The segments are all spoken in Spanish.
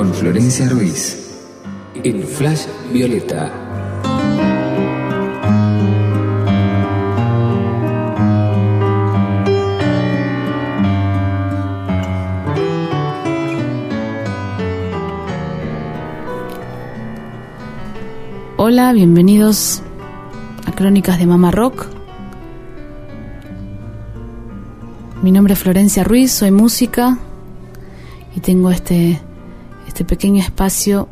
con Florencia Ruiz en Flash Violeta. Hola, bienvenidos a Crónicas de Mamá Rock. Mi nombre es Florencia Ruiz, soy música y tengo este, este pequeño espacio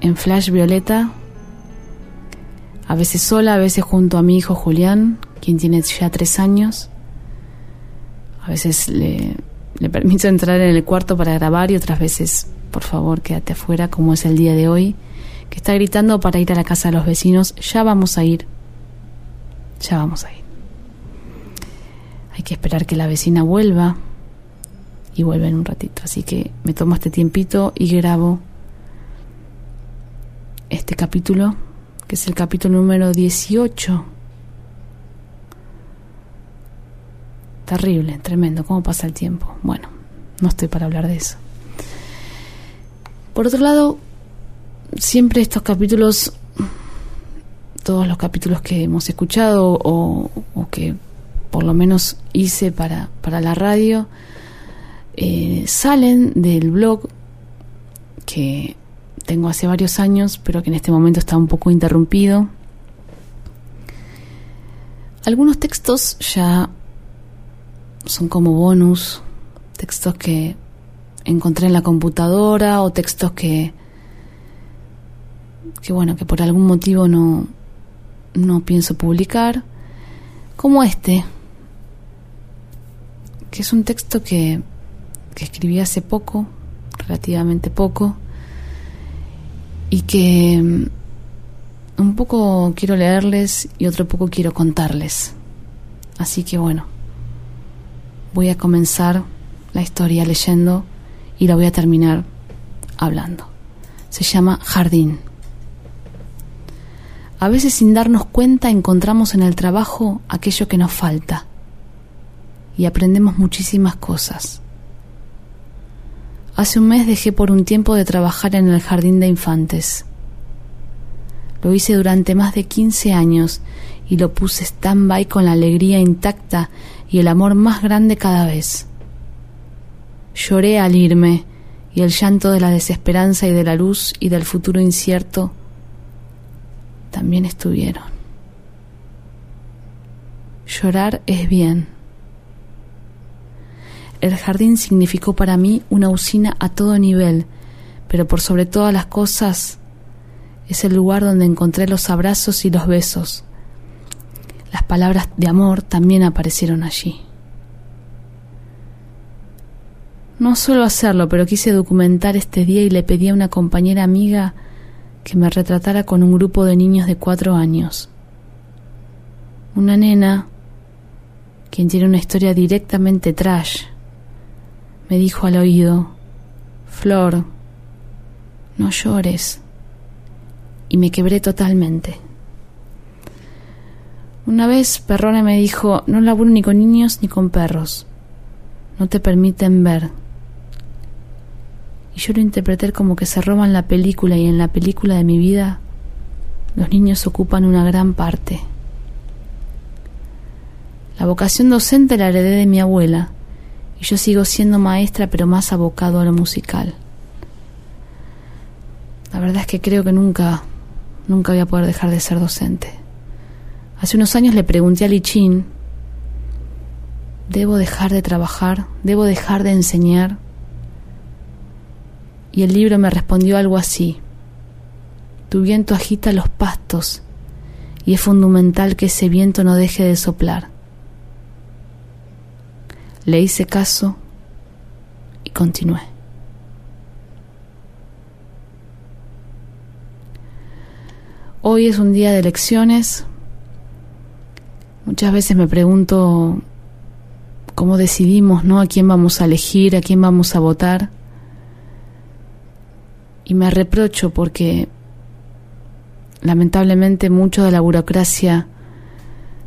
en Flash Violeta, a veces sola, a veces junto a mi hijo Julián, quien tiene ya tres años. A veces le, le permito entrar en el cuarto para grabar y otras veces, por favor, quédate afuera, como es el día de hoy, que está gritando para ir a la casa de los vecinos. Ya vamos a ir. Ya vamos a ir. Hay que esperar que la vecina vuelva y vuelve en un ratito. Así que me tomo este tiempito y grabo este capítulo, que es el capítulo número 18. Terrible, tremendo, cómo pasa el tiempo. Bueno, no estoy para hablar de eso. Por otro lado, siempre estos capítulos, todos los capítulos que hemos escuchado o, o que por lo menos hice para, para la radio, eh, salen del blog que tengo hace varios años, pero que en este momento está un poco interrumpido. Algunos textos ya son como bonus, textos que encontré en la computadora o textos que que bueno, que por algún motivo no no pienso publicar, como este, que es un texto que, que escribí hace poco, relativamente poco, y que mm, un poco quiero leerles y otro poco quiero contarles. Así que bueno, voy a comenzar la historia leyendo y la voy a terminar hablando. Se llama Jardín. A veces sin darnos cuenta encontramos en el trabajo aquello que nos falta y aprendemos muchísimas cosas. Hace un mes dejé por un tiempo de trabajar en el jardín de infantes. Lo hice durante más de 15 años y lo puse stand-by con la alegría intacta y el amor más grande cada vez. Lloré al irme y el llanto de la desesperanza y de la luz y del futuro incierto también estuvieron. Llorar es bien. El jardín significó para mí una usina a todo nivel, pero por sobre todas las cosas es el lugar donde encontré los abrazos y los besos. Las palabras de amor también aparecieron allí. No suelo hacerlo, pero quise documentar este día y le pedí a una compañera amiga que me retratara con un grupo de niños de cuatro años. Una nena, quien tiene una historia directamente trash, me dijo al oído, Flor, no llores. Y me quebré totalmente. Una vez Perrone me dijo, no laburo ni con niños ni con perros. No te permiten ver. Y yo lo interpreté como que se roban la película y en la película de mi vida los niños ocupan una gran parte. La vocación docente la heredé de mi abuela y yo sigo siendo maestra pero más abocado a lo musical. La verdad es que creo que nunca, nunca voy a poder dejar de ser docente. Hace unos años le pregunté a Lichin, ¿debo dejar de trabajar? ¿Debo dejar de enseñar? Y el libro me respondió algo así, tu viento agita los pastos y es fundamental que ese viento no deje de soplar. Le hice caso y continué. Hoy es un día de elecciones. Muchas veces me pregunto cómo decidimos, ¿no? A quién vamos a elegir, a quién vamos a votar. Y me reprocho porque lamentablemente mucho de la burocracia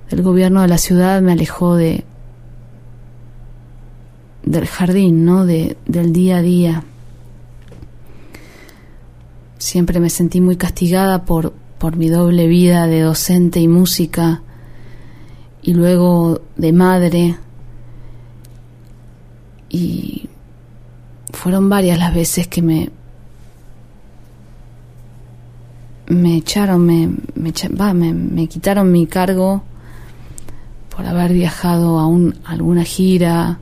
del gobierno de la ciudad me alejó de del jardín, ¿no? De, del día a día. Siempre me sentí muy castigada por, por mi doble vida de docente y música y luego de madre. Y fueron varias las veces que me me echaron, me, me, quitaron mi cargo por haber viajado a, un, a alguna gira.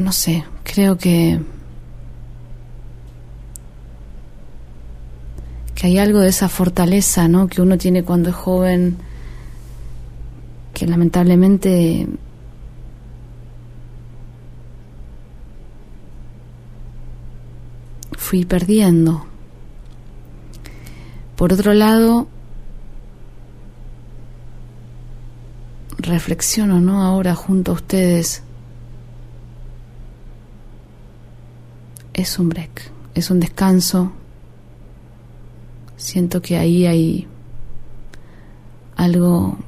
No sé, creo que que hay algo de esa fortaleza ¿no? que uno tiene cuando es joven, que lamentablemente fui perdiendo. Por otro lado, reflexiono, ¿no? Ahora junto a ustedes. Es un break, es un descanso, Siento que ahí hay algo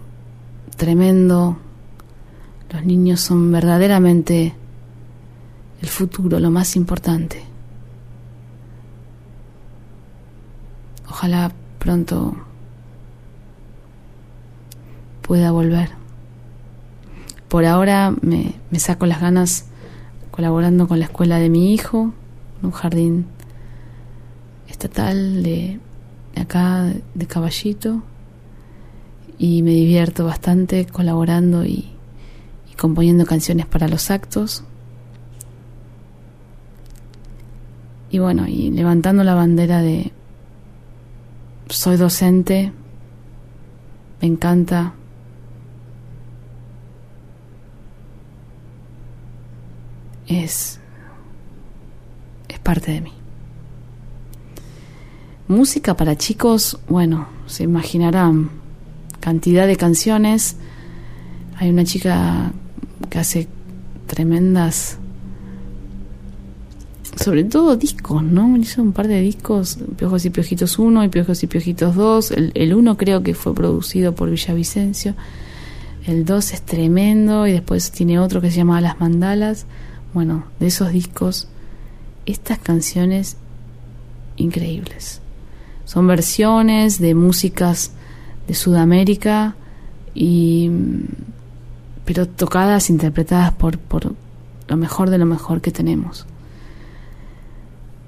tremendo. Los niños son verdaderamente el futuro, lo más importante. Ojalá pronto pueda volver. Por ahora me, saco las ganas colaborando con la escuela de mi hijo, un jardín estatal de acá de caballito y me divierto bastante colaborando y, componiendo canciones para los actos. Y bueno, y levantando la bandera de soy docente, me encanta. Es parte de mí. Música para chicos, bueno, se imaginarán cantidad de canciones. Hay una chica que hace tremendas, sobre todo discos, ¿no? Hizo un par de discos, Piojos y Piojitos 1 y Piojos y Piojitos 2. El, el 1 creo que fue producido por Villavicencio. El 2 es tremendo y después tiene otro que se llama Las Mandalas. Bueno, de esos discos, estas canciones increíbles. Son versiones de músicas de Sudamérica y pero tocadas, interpretadas por, por lo mejor de lo mejor que tenemos.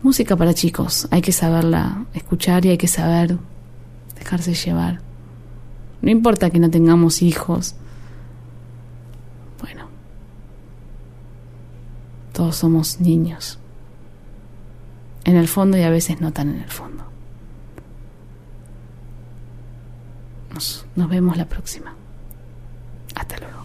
Música para chicos, hay que saberla escuchar y hay que saber dejarse llevar. No importa que no tengamos hijos. Bueno, todos somos niños. En el fondo y a veces no tan en el fondo. Nos, vemos la próxima. Hasta luego.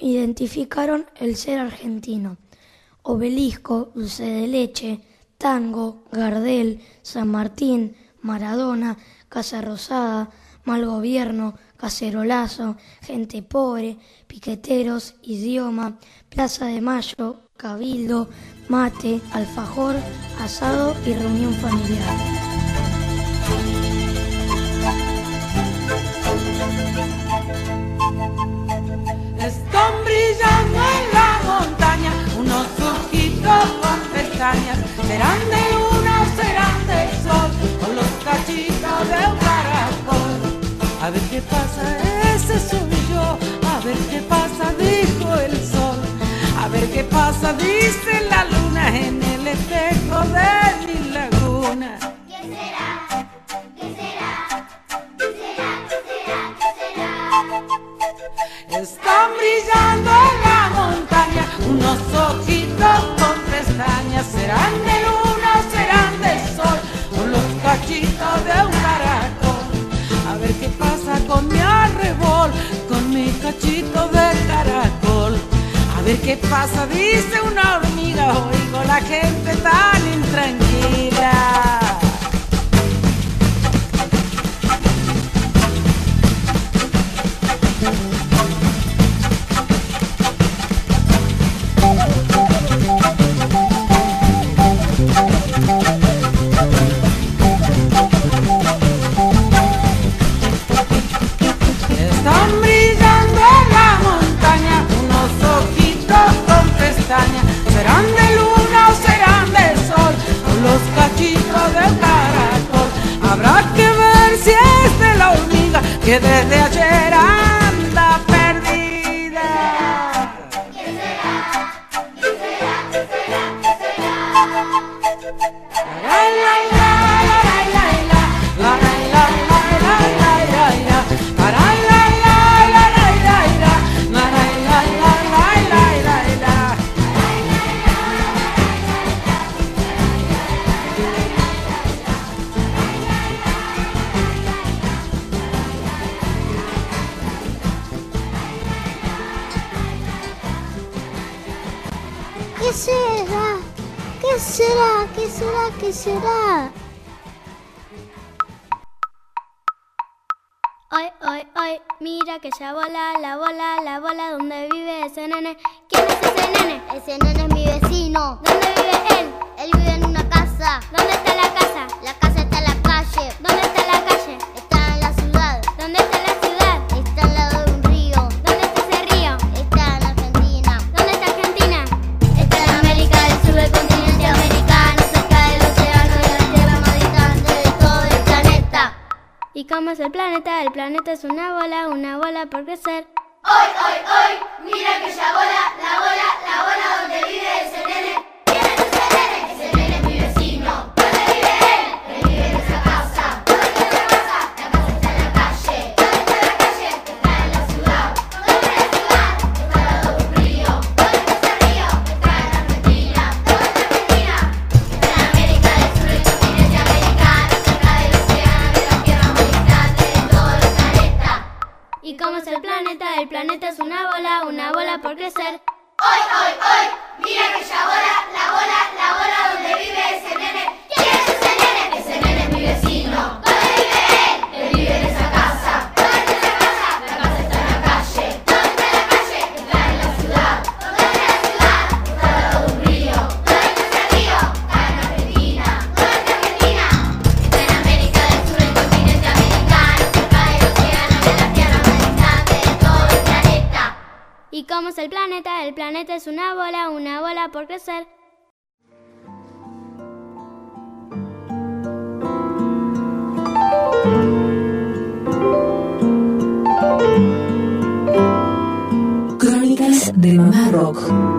identificaron el ser argentino. Obelisco, dulce de leche, tango, Gardel, San Martín, Maradona, Casa Rosada, mal gobierno, cacerolazo, gente pobre, piqueteros, idioma, Plaza de Mayo, cabildo, mate, alfajor, asado y reunión familiar. Con pestañas. Serán de luna serán de sol, con los cachitos de un caracol. A ver qué pasa, ese soy yo. A ver qué pasa, dijo el sol. A ver qué pasa, dice la luna en el espejo de qué pasa, dice una hormiga, oigo la gente tan qué será? Hoy, hoy, hoy, mira que ya bola, la bola, la bola, ¿dónde vive ese nene? ¿Quién es ese nene? Ese nene es mi vecino. ¿Dónde vive él? Él vive en una casa. ¿Dónde está? planeta, el planeta es una bola, una bola por crecer. Hoy, hoy, hoy, mira aquella bola, la bola, la bola donde vive ese nene el planeta, el planeta es una bola, una bola por crecer. Crónicas de Mamá Rock.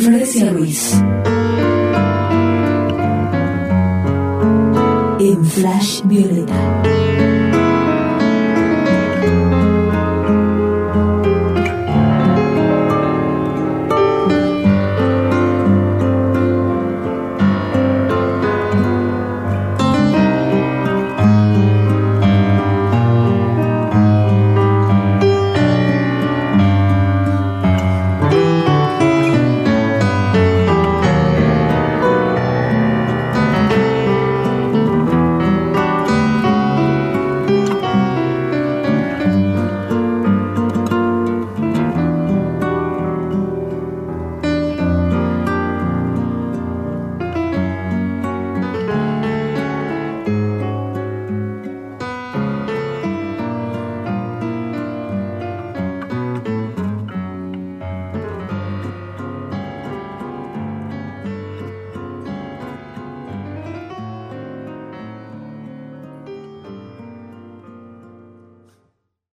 Florencia Ruiz. Flash Violeta.